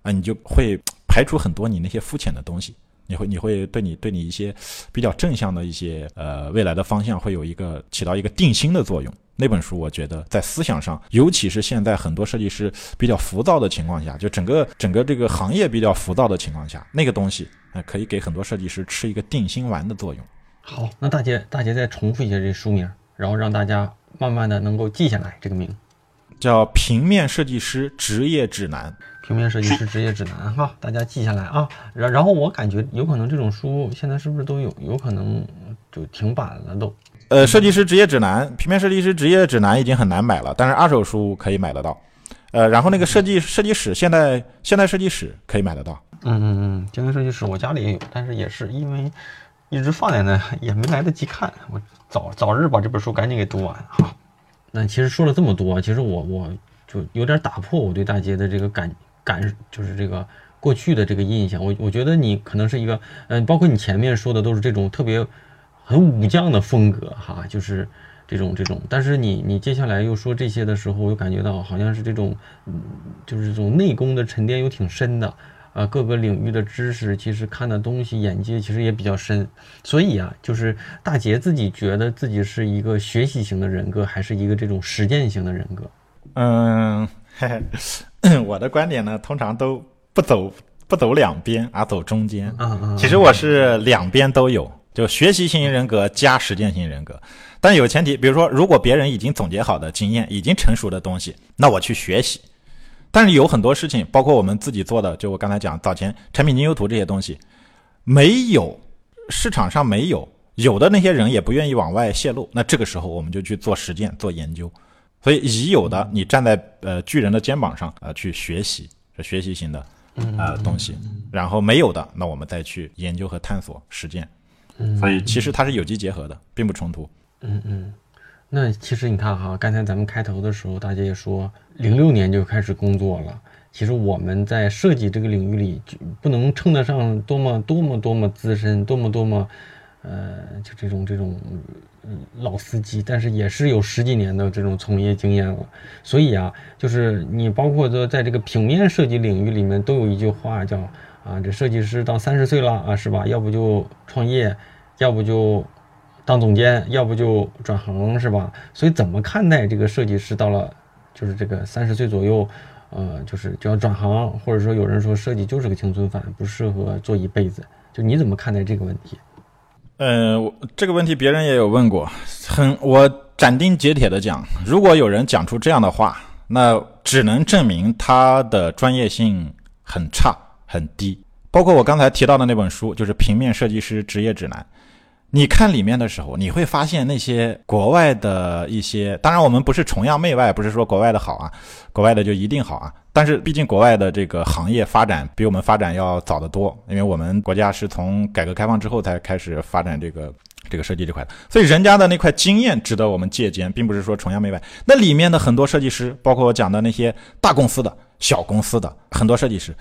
啊，你就会排除很多你那些肤浅的东西。你会，你会对你对你一些比较正向的一些呃未来的方向，会有一个起到一个定心的作用。那本书我觉得在思想上，尤其是现在很多设计师比较浮躁的情况下，就整个整个这个行业比较浮躁的情况下，那个东西呃可以给很多设计师吃一个定心丸的作用。好，那大姐大姐再重复一下这书名，然后让大家慢慢的能够记下来这个名，叫《平面设计师职业指南》。平面设计师职业指南哈，大家记下来啊。然然后我感觉有可能这种书现在是不是都有有可能就停版了都。呃，设计师职业指南，平面设计师职业指南已经很难买了，但是二手书可以买得到。呃，然后那个设计设计史，现代现代设计史可以买得到。嗯嗯嗯，现代设计史我家里也有，但是也是因为一直放在那，也没来得及看。我早早日把这本书赶紧给读完哈。那其实说了这么多，其实我我就有点打破我对大街的这个感感，就是这个过去的这个印象。我我觉得你可能是一个，嗯，包括你前面说的都是这种特别很武将的风格哈，就是这种这种。但是你你接下来又说这些的时候，我又感觉到好像是这种，嗯，就是这种内功的沉淀又挺深的。啊，各个领域的知识，其实看的东西、眼界其实也比较深，所以啊，就是大杰自己觉得自己是一个学习型的人格，还是一个这种实践型的人格？嗯，嘿 嘿，我的观点呢，通常都不走不走两边，而走中间。嗯嗯，其实我是两边都有，就学习型人格加实践型人格，但有前提，比如说，如果别人已经总结好的经验、已经成熟的东西，那我去学习。但是有很多事情，包括我们自己做的，就我刚才讲早前产品精修图这些东西，没有市场上没有，有的那些人也不愿意往外泄露。那这个时候我们就去做实践、做研究。所以已有的，你站在呃巨人的肩膀上啊去学习，是学习型的呃东西。然后没有的，那我们再去研究和探索实践。所以其实它是有机结合的，并不冲突。嗯嗯。那其实你看哈，刚才咱们开头的时候，大家也说，零六年就开始工作了。其实我们在设计这个领域里，就不能称得上多么多么多么资深，多么多么，呃，就这种这种老司机，但是也是有十几年的这种从业经验了。所以啊，就是你包括说在这个平面设计领域里面，都有一句话叫啊，这设计师到三十岁了啊，是吧？要不就创业，要不就。当总监，要不就转行，是吧？所以怎么看待这个设计师到了，就是这个三十岁左右，呃，就是就要转行，或者说有人说设计就是个青春饭，不适合做一辈子，就你怎么看待这个问题？呃，这个问题别人也有问过，很我斩钉截铁的讲，如果有人讲出这样的话，那只能证明他的专业性很差很低。包括我刚才提到的那本书，就是《平面设计师职业指南》。你看里面的时候，你会发现那些国外的一些，当然我们不是崇洋媚外，不是说国外的好啊，国外的就一定好啊。但是毕竟国外的这个行业发展比我们发展要早得多，因为我们国家是从改革开放之后才开始发展这个这个设计这块的，所以人家的那块经验值得我们借鉴，并不是说崇洋媚外。那里面的很多设计师，包括我讲的那些大公司的小公司的很多设计师。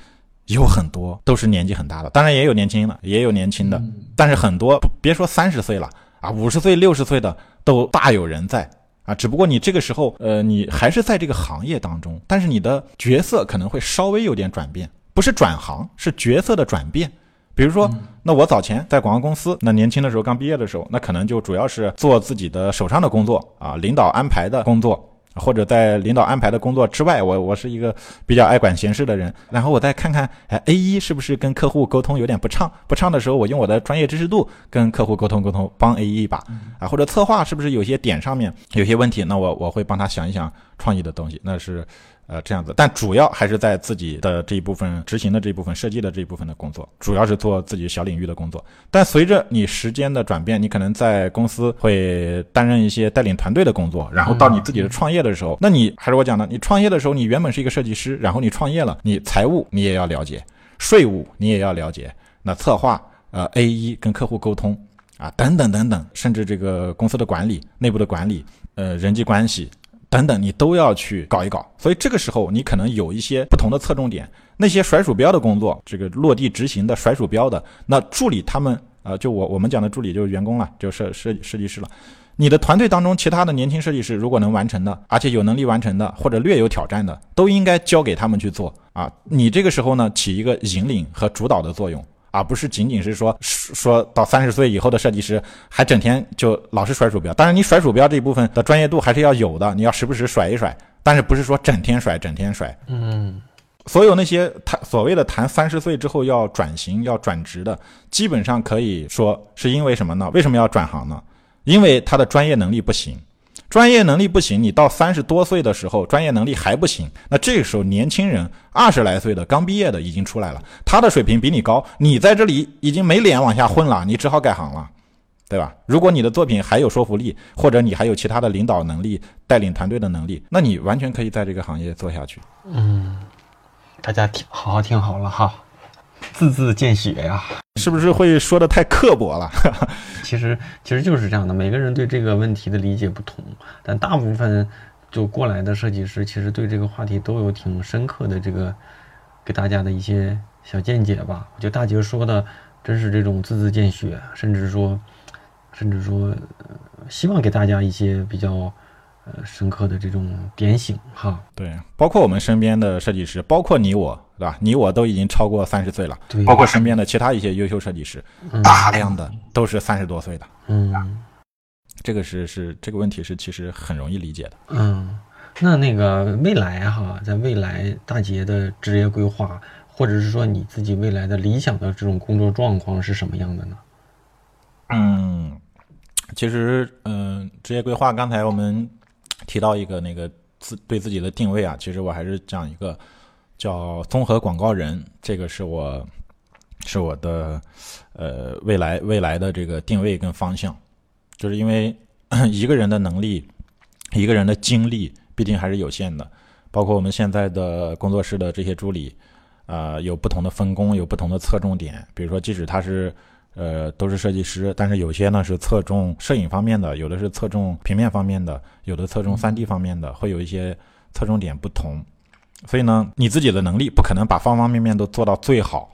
有很多都是年纪很大的，当然也有年轻的，也有年轻的，但是很多别说三十岁了啊，五十岁、六十岁的都大有人在啊。只不过你这个时候，呃，你还是在这个行业当中，但是你的角色可能会稍微有点转变，不是转行，是角色的转变。比如说，那我早前在广告公司，那年轻的时候刚毕业的时候，那可能就主要是做自己的手上的工作啊，领导安排的工作。或者在领导安排的工作之外，我我是一个比较爱管闲事的人。然后我再看看，哎，A 一是不是跟客户沟通有点不畅？不畅的时候，我用我的专业知识度跟客户沟通沟通，帮 A 一一把。啊，或者策划是不是有些点上面有些问题？那我我会帮他想一想创意的东西。那是。呃，这样子，但主要还是在自己的这一部分执行的这一部分设计的这一部分的工作，主要是做自己小领域的工作。但随着你时间的转变，你可能在公司会担任一些带领团队的工作，然后到你自己的创业的时候，那你还是我讲的，你创业的时候，你原本是一个设计师，然后你创业了，你财务你也要了解，税务你也要了解，那策划呃 A 一跟客户沟通啊等等等等，甚至这个公司的管理、内部的管理、呃人际关系。等等，你都要去搞一搞，所以这个时候你可能有一些不同的侧重点。那些甩鼠标的工作，这个落地执行的甩鼠标的，那助理他们啊，就我我们讲的助理就是员工了，就设设设计师了。你的团队当中其他的年轻设计师，如果能完成的，而且有能力完成的，或者略有挑战的，都应该交给他们去做啊。你这个时候呢，起一个引领和主导的作用。而不是仅仅是说说到三十岁以后的设计师还整天就老是甩鼠标，当然你甩鼠标这一部分的专业度还是要有的，你要时不时甩一甩，但是不是说整天甩整天甩。嗯，所有那些谈所谓的谈三十岁之后要转型要转职的，基本上可以说是因为什么呢？为什么要转行呢？因为他的专业能力不行。专业能力不行，你到三十多岁的时候，专业能力还不行，那这个时候年轻人二十来岁的刚毕业的已经出来了，他的水平比你高，你在这里已经没脸往下混了，你只好改行了，对吧？如果你的作品还有说服力，或者你还有其他的领导能力、带领团队的能力，那你完全可以在这个行业做下去。嗯，大家听，好好听好了哈，字字见血呀。是不是会说的太刻薄了？其实其实就是这样的，每个人对这个问题的理解不同，但大部分就过来的设计师，其实对这个话题都有挺深刻的这个给大家的一些小见解吧。我觉得大杰说的真是这种字字见血，甚至说甚至说、呃希望给大家一些比较呃深刻的这种点醒哈。对，包括我们身边的设计师，包括你我，对吧？你我都已经超过三十岁了，对，包括身边的其他一些优秀设计师，嗯大量的都是三十多岁的。嗯这个是是这个问题是其实很容易理解的。嗯，那那个未来哈，在未来大杰的职业规划，或者是说你自己未来的理想的这种工作状况是什么样的呢？嗯，其实嗯、职业规划刚才我们提到一个那个自对自己的定位啊，其实我还是讲一个叫综合广告人，这个是我是我的呃未来未来的这个定位跟方向，就是因为 一个人的能力，一个人的精力毕竟还是有限的，包括我们现在的工作室的这些助理，呃，有不同的分工，有不同的侧重点，比如说即使他是。呃，都是设计师，但是有些呢是侧重摄影方面的，有的是侧重平面方面的，有的侧重 3D 方面的，会有一些侧重点不同。所以呢，你自己的能力不可能把方方面面都做到最好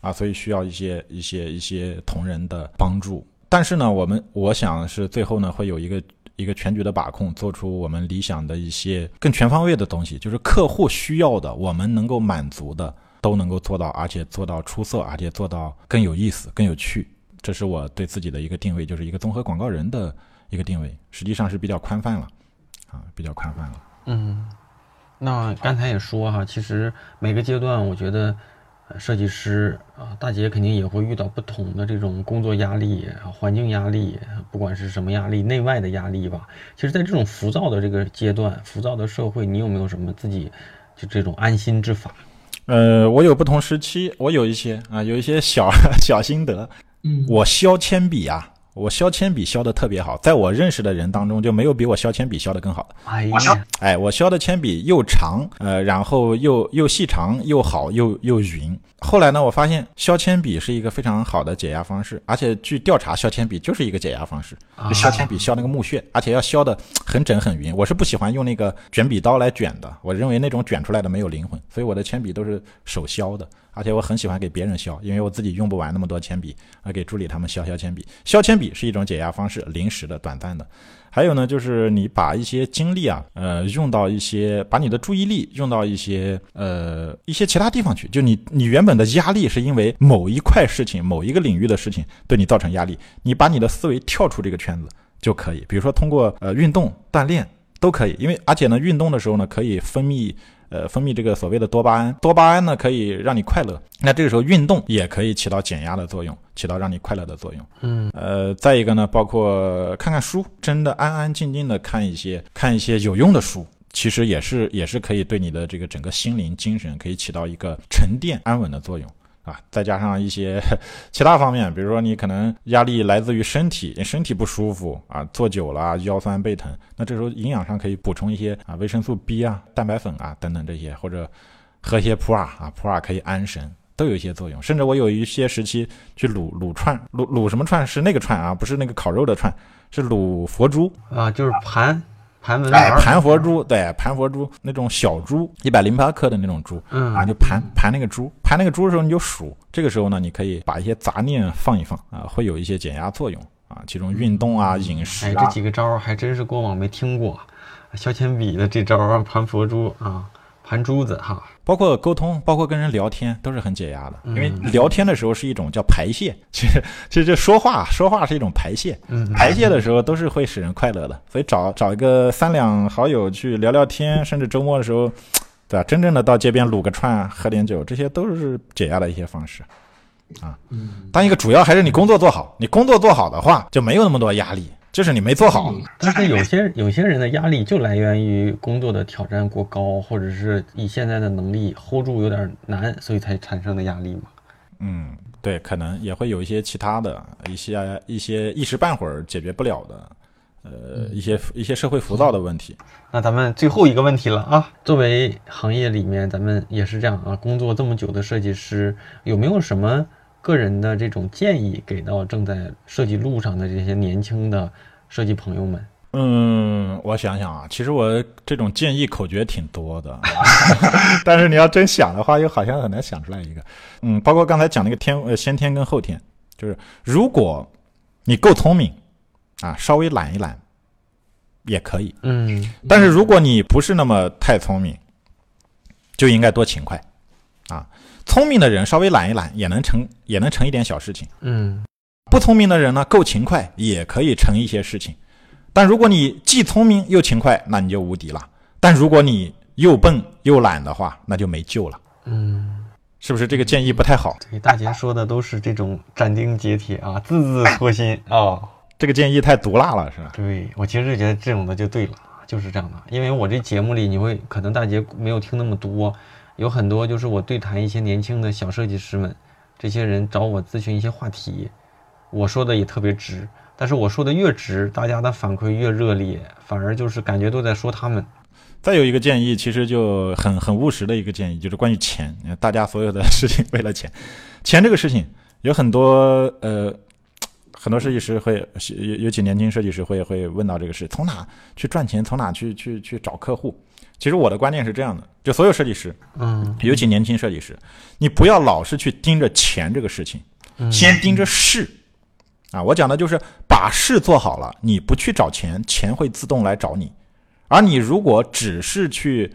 啊，所以需要一些一些一些同仁的帮助。但是呢，我们我想是最后呢会有一个一个全局的把控，做出我们理想的一些更全方位的东西，就是客户需要的，我们能够满足的。都能够做到，而且做到出色，而且做到更有意思、更有趣。这是我对自己的一个定位，就是一个综合广告人的一个定位，实际上是比较宽泛了，啊，比较宽泛了。嗯，那刚才也说哈，其实每个阶段，我觉得呃设计师啊，大姐肯定也会遇到不同的这种工作压力、啊环境压力，不管是什么压力，内外的压力吧。其实，在这种浮躁的这个阶段，浮躁的社会，你有没有什么自己就这种安心之法？呃，我有不同时期，我有一些啊，有一些小 小心得。嗯我削铅笔啊，我削铅笔削的特别好，在我认识的人当中就没有比我削铅笔削的更好的。哎呀，哎，我削的铅笔又长，呃，然后又又细长又好又又匀。后来呢，我发现削铅笔是一个非常好的解压方式，而且据调查，削铅笔就是一个解压方式。就削铅笔削那个木屑，而且要削的很整很匀。我是不喜欢用那个卷笔刀来卷的，我认为那种卷出来的没有灵魂，所以我的铅笔都是手削的。而且我很喜欢给别人削，因为我自己用不完那么多铅笔，啊，给助理他们削削铅笔。削铅笔是一种解压方式，临时的、短暂的。还有呢，就是你把一些精力啊，呃，用到一些，把你的注意力用到一些呃一些其他地方去。就你你原本的压力是因为某一块事情、某一个领域的事情对你造成压力，你把你的思维跳出这个圈子就可以。比如说通过呃运动锻炼都可以，因为而且呢，运动的时候呢可以分泌。呃，分泌这个所谓的多巴胺，多巴胺呢可以让你快乐。那这个时候运动也可以起到减压的作用，起到让你快乐的作用。嗯，呃，再一个呢，包括看看书，真的安安静静的看一些看一些有用的书，其实也是也是可以对你的这个整个心灵精神可以起到一个沉淀安稳的作用。啊，再加上一些 其他方面，比如说你可能压力来自于身体，身体不舒服啊，坐久了腰酸背疼，那这时候营养上可以补充一些啊维生素 B 啊、蛋白粉啊等等这些，或者喝些普洱啊，普洱可以安神，都有一些作用。甚至我有一些时期去卤卤串，卤卤什么串是那个串啊，不是那个烤肉的串，是卤佛珠啊，就是盘盘文哎，盘佛珠，对，盘佛珠那种小珠，一百零八克的那种珠，嗯啊，就盘盘那个珠，盘那个珠的时候你就数，这个时候呢，你可以把一些杂念放一放啊，会有一些减压作用啊，其中运动啊、饮食哎，这啊，几个招儿还真是过往没听过。削铅笔的这招盘佛珠啊，盘珠子哈。包括沟通，包括跟人聊天，都是很解压的。因为嗯聊天的时候是一种叫排泄，其实其实这说话说话是一种排泄，嗯排泄的时候都是会使人快乐的。所以找找一个三两好友去聊聊天，甚至周末的时候，对吧？真正的到街边撸个串、喝点酒，这些都是解压的一些方式。啊，当一个主要还是你工作做好，你工作做好的话，就没有那么多压力。就是你没做好，但是有些有些人的压力就来源于工作的挑战过高，或者是以现在的能力 hold 住有点难，所以才产生的压力嘛。嗯，对，可能也会有一些其他的一些一些一时半会儿解决不了的，呃，一些一些社会浮躁的问题。那咱们最后一个问题了啊，作为行业里面咱们也是这样啊，工作这么久的设计师，有没有什么个人的这种建议给到正在设计路上的这些年轻的设计朋友们？嗯，我想想啊，其实我这种建议口诀挺多的，但是你要真想的话，又好像很难想出来一个。嗯，包括刚才讲那个天呃先天跟后天，就是如果你够聪明啊，稍微懒一懒也可以。嗯，但是如果你不是那么太聪明，就应该多勤快啊。聪明的人稍微懒一懒也能成也能成一点小事情。嗯，不聪明的人呢，够勤快也可以成一些事情。但如果你既聪明又勤快，那你就无敌了。但如果你又笨又懒的话，那就没救了。嗯，是不是这个建议不太好？对，大姐说的都是这种斩钉截铁啊，字字戳心啊。这个建议太毒辣了，是吧？对我其实觉得这种的就对了，就是这样的。因为我这节目里，你会可能大姐没有听那么多，有很多就是我对谈一些年轻的小设计师们，这些人找我咨询一些话题，我说的也特别直。但是我说的越直，大家的反馈越热烈，反而就是感觉都在说他们。再有一个建议，其实就很很务实的一个建议，就是关于钱。大家所有的事情为了钱，钱这个事情有很多呃，很多设计师会尤尤其年轻设计师会会问到这个事：从哪去赚钱？从哪去去去找客户？其实我的观念是这样的：就所有设计师，嗯，尤其年轻设计师，你不要老是去盯着钱这个事情，先盯着事。啊，我讲的就是把事做好了，你不去找钱，钱会自动来找你。而你如果只是去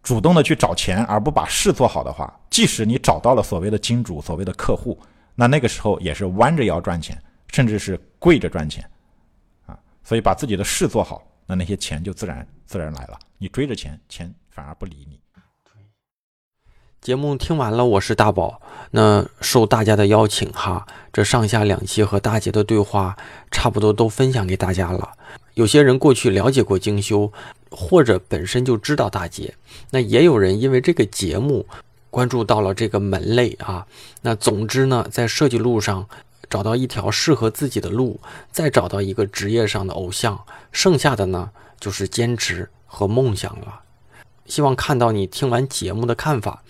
主动的去找钱，而不把事做好的话，即使你找到了所谓的金主、所谓的客户，那那个时候也是弯着腰赚钱，甚至是跪着赚钱。啊，所以把自己的事做好，那那些钱就自然自然来了。你追着钱，钱反而不理你。节目听完了，我是大宝。那受大家的邀请哈，这上下两期和大姐的对话差不多都分享给大家了。有些人过去了解过精修，或者本身就知道大姐。那也有人因为这个节目关注到了这个门类啊。那总之呢，在设计路上找到一条适合自己的路，再找到一个职业上的偶像，剩下的呢就是坚持和梦想了。希望看到你听完节目的看法，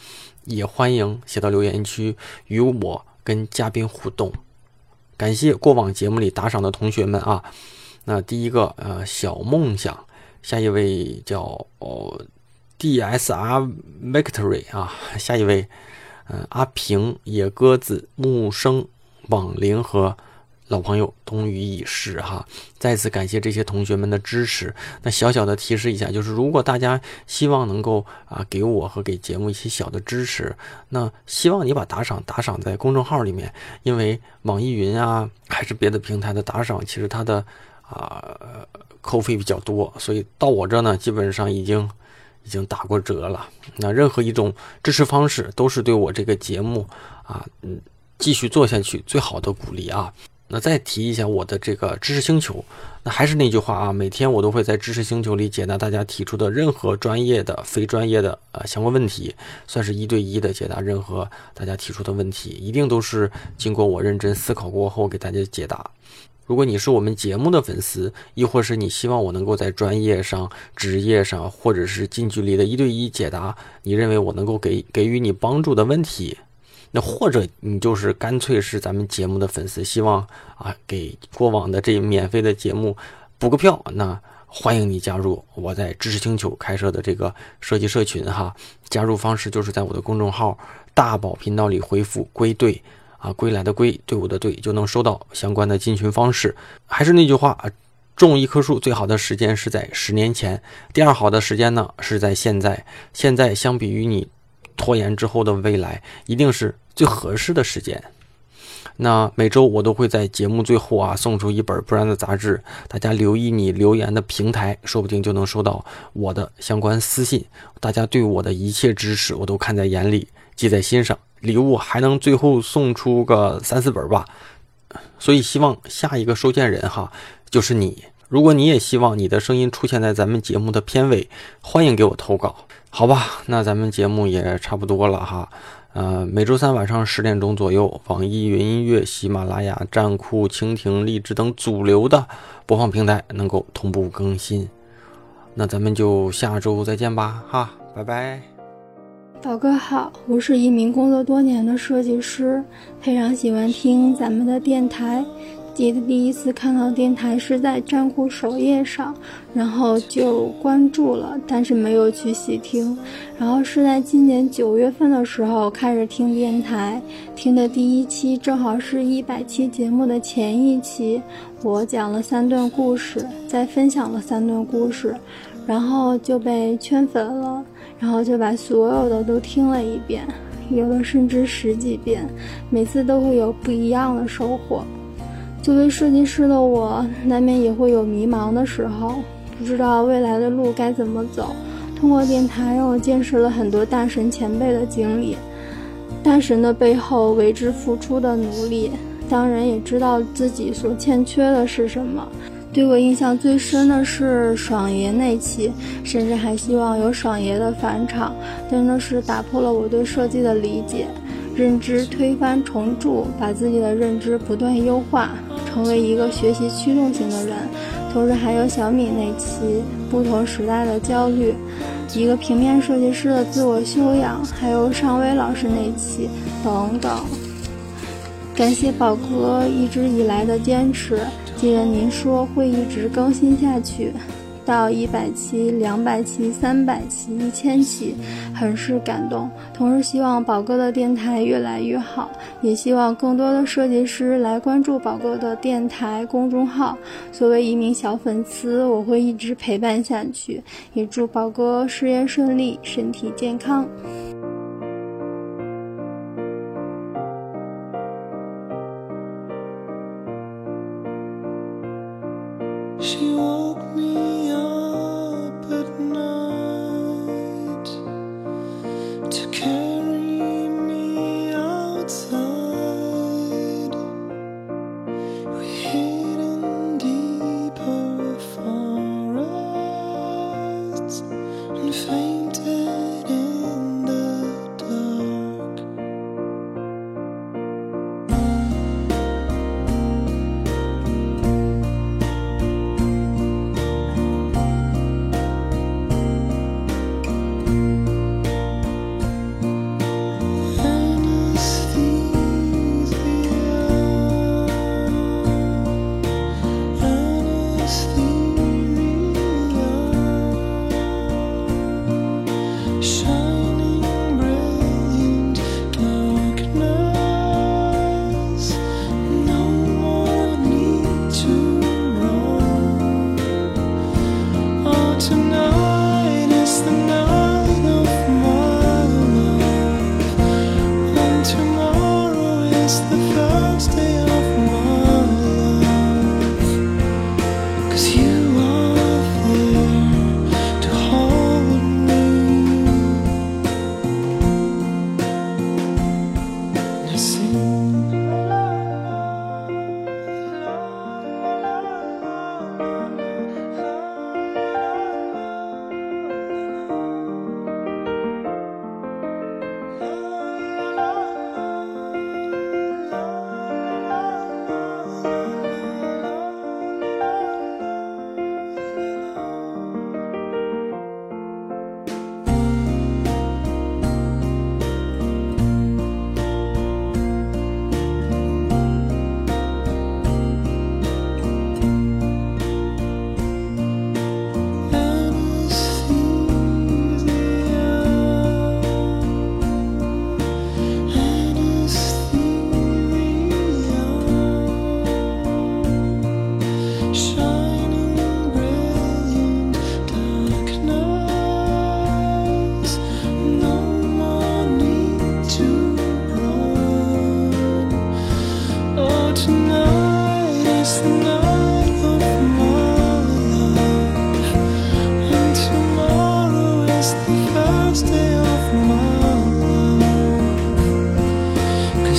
也欢迎写到留言区与我跟嘉宾互动。感谢过往节目里打赏的同学们啊。那第一个呃小梦想，下一位叫哦 DSR Victory 啊，下一位嗯阿平野鸽子木生网铃和。老朋友冬雨已逝哈，再次感谢这些同学们的支持。那小小的提示一下，就是如果大家希望能够啊给我和给节目一些小的支持，那希望你把打赏打赏在公众号里面，因为网易云啊还是别的平台的打赏，其实它的啊扣费比较多，所以到我这呢基本上已经已经打过折了。那任何一种支持方式都是对我这个节目啊嗯继续做下去最好的鼓励啊。那再提一下我的这个知识星球，那还是那句话啊，每天我都会在知识星球里解答大家提出的任何专业的、非专业的呃相关问题，算是一对一的解答任何大家提出的问题，一定都是经过我认真思考过后给大家解答。如果你是我们节目的粉丝，亦或是你希望我能够在专业上、职业上，或者是近距离的一对一解答你认为我能够给给予你帮助的问题。那或者你就是干脆是咱们节目的粉丝，希望啊给过往的这免费的节目补个票，那欢迎你加入我在知识星球开设的这个设计社群哈。加入方式就是在我的公众号大宝频道里回复“归队”啊，归来的归，队伍的队，就能收到相关的进群方式。还是那句话，种一棵树最好的时间是在十年前，第二好的时间呢是在现在。现在相比于你。拖延之后的未来一定是最合适的时间。那每周我都会在节目最后啊送出一本不然的杂志，大家留意你留言的平台，说不定就能收到我的相关私信。大家对我的一切支持我都看在眼里，记在心上。礼物还能最后送出个三四本吧，所以希望下一个收件人哈就是你。如果你也希望你的声音出现在咱们节目的片尾，欢迎给我投稿。好吧，那咱们节目也差不多了哈。呃，每周三晚上十点钟左右，网易云音乐、喜马拉雅、站酷、蜻蜓、荔枝等主流的播放平台能够同步更新。那咱们就下周再见吧，哈，拜拜。宝哥好，我是一名工作多年的设计师，非常喜欢听咱们的电台。记得第一次看到电台是在站酷首页上，然后就关注了，但是没有去细听。然后是在今年九月份的时候开始听电台，听的第一期正好是一百期节目的前一期，我讲了三段故事，再分享了三段故事，然后就被圈粉了，然后就把所有的都听了一遍，有的甚至十几遍，每次都会有不一样的收获。作为设计师的我，难免也会有迷茫的时候，不知道未来的路该怎么走。通过电台，让我见识了很多大神前辈的经历，大神的背后为之付出的努力，当然也知道自己所欠缺的是什么。对我印象最深的是爽爷那期，甚至还希望有爽爷的返场，真的是打破了我对设计的理解，认知推翻重铸，把自己的认知不断优化。成为一个学习驱动型的人，同时还有小米那期不同时代的焦虑，一个平面设计师的自我修养，还有尚威老师那期等等。感谢宝哥一直以来的坚持，既然您说会一直更新下去。到一百期、两百期、三百期、一千期，很是感动。同时，希望宝哥的电台越来越好，也希望更多的设计师来关注宝哥的电台公众号。作为一名小粉丝，我会一直陪伴下去。也祝宝哥事业顺利，身体健康。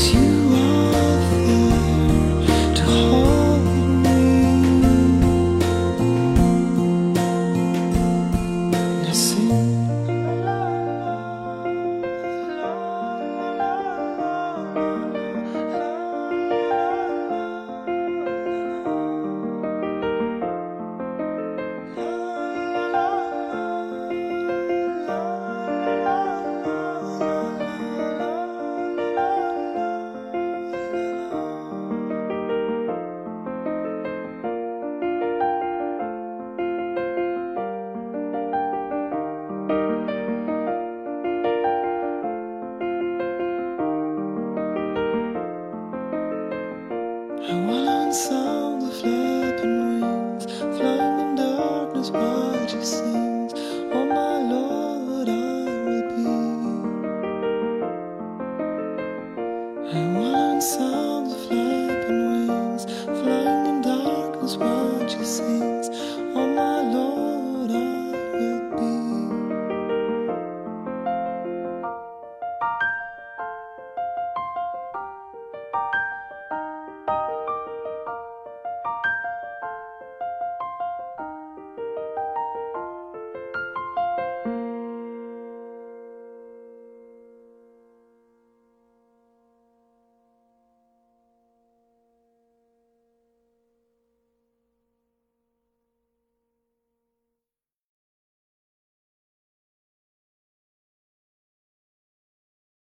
you.